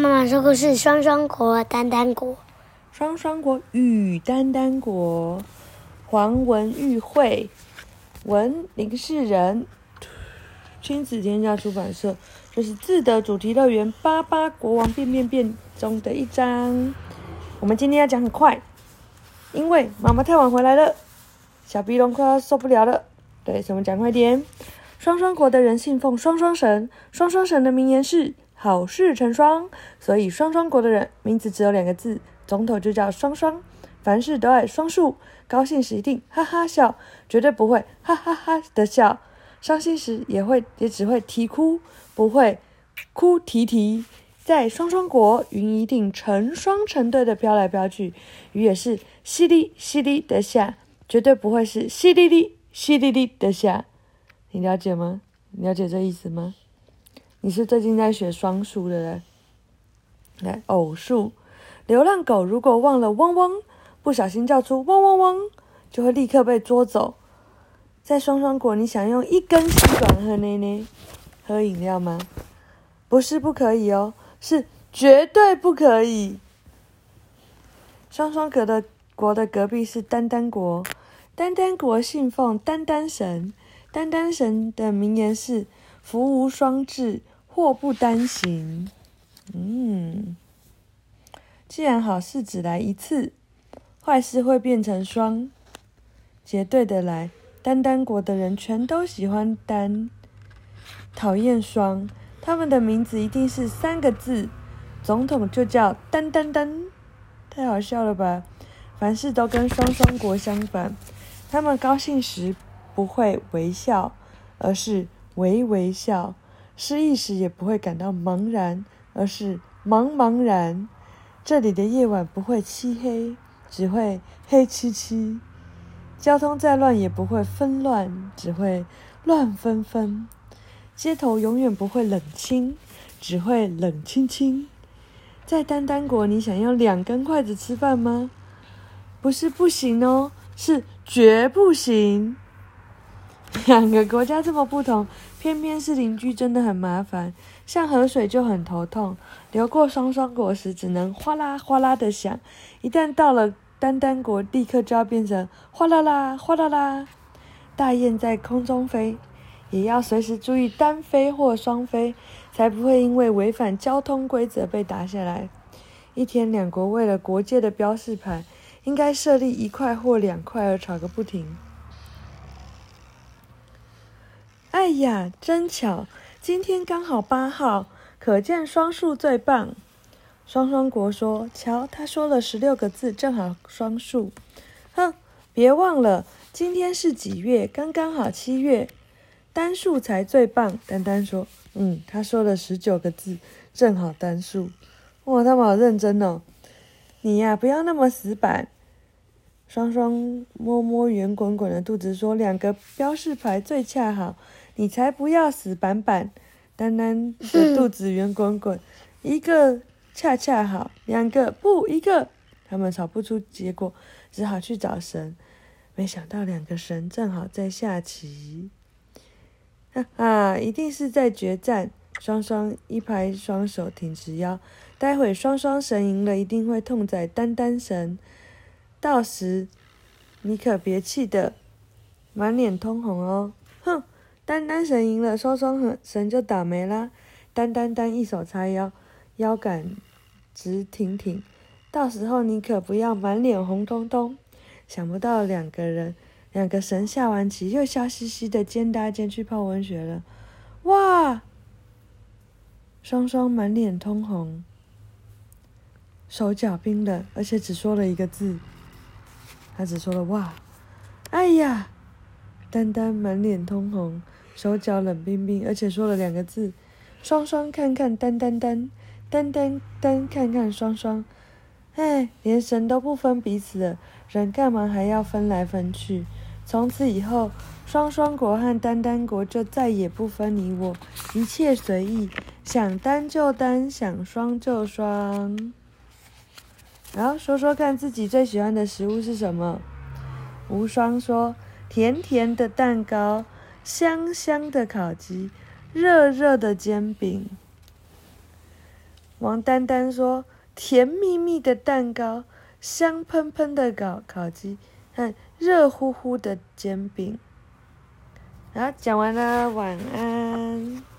妈妈说故事：双双国、丹丹国，双双国与丹丹国，黄文玉绘，文林世仁，亲子天下出版社。这是自得主题乐园巴巴国王变变变中的一章。我们今天要讲很快，因为妈妈太晚回来了，小鼻龙快要受不了了。对，所以我们讲快点。双双国的人信奉双双神，双双神的名言是好事成双，所以双双国的人名字只有两个字，总统就叫双双，凡事都爱双数，高兴时一定哈哈笑，绝对不会哈哈哈的笑，伤心时也会也只会啼哭，不会哭啼啼。在双双国，云一定成双成对的飘来飘去，雨也是淅沥淅沥的下，绝对不会是淅沥沥淅沥沥的下。你了解吗？你了解这意思吗？你是最近在学双数的人？来，偶数，流浪狗如果忘了汪汪，不小心叫出汪汪汪，就会立刻被捉走。在双双国，你想用一根吸管喝奶奶喝饮料吗？不是不可以哦，是绝对不可以。双双国的国的隔壁是丹丹国，丹丹国信奉丹丹神。丹丹神的名言是“福无双至，祸不单行”。嗯，既然好事只来一次，坏事会变成双，结对的来。丹丹国的人全都喜欢丹，讨厌双。他们的名字一定是三个字，总统就叫丹丹丹，太好笑了吧？凡事都跟双双国相反，他们高兴时。不会微笑，而是微微笑；失意时也不会感到茫然，而是茫茫然。这里的夜晚不会漆黑，只会黑漆漆；交通再乱也不会纷乱，只会乱纷纷。街头永远不会冷清，只会冷清清。在丹丹国，你想用两根筷子吃饭吗？不是不行哦，是绝不行。两个国家这么不同，偏偏是邻居，真的很麻烦。像河水就很头痛，流过双双国时只能哗啦哗啦的响，一旦到了丹丹国，立刻就要变成哗啦啦哗啦啦。大雁在空中飞，也要随时注意单飞或双飞，才不会因为违反交通规则被打下来。一天两国为了国界的标示牌，应该设立一块或两块而吵个不停。哎呀，真巧！今天刚好八号，可见双数最棒。双双国说：“瞧，他说了十六个字，正好双数。”哼，别忘了，今天是几月？刚刚好七月，单数才最棒。丹丹说：“嗯，他说了十九个字，正好单数。”哇，他们好认真哦！你呀，不要那么死板。双双摸摸圆滚滚的肚子，说：“两个标示牌最恰好。”你才不要死板板！丹丹的肚子圆滚滚，一个恰恰好，两个不一个，他们吵不出结果，只好去找神。没想到两个神正好在下棋，哈哈，一定是在决战。双双一拍双手，挺直腰，待会双双神赢了，一定会痛宰丹丹神。到时你可别气得满脸通红哦！丹丹神赢了，双双神就倒霉啦。丹丹丹一手叉腰，腰杆直挺挺，到时候你可不要满脸红彤彤。想不到两个人，两个神下完棋又笑嘻嘻的肩搭肩去泡温泉了。哇！双双满脸通红，手脚冰冷，而且只说了一个字，他只说了哇！哎呀！丹丹满脸通红。手脚冷冰冰，而且说了两个字：“双双看看丹丹丹，丹丹丹看看双双。”哎，连神都不分彼此了，人干嘛还要分来分去？从此以后，双双国和丹丹国就再也不分你我，一切随意，想单就单，想双就双。然后说说看自己最喜欢的食物是什么？无双说：“甜甜的蛋糕。”香香的烤鸡，热热的煎饼。王丹丹说：“甜蜜蜜的蛋糕，香喷喷的烤烤鸡，和热乎乎的煎饼。”好，讲完了，晚安。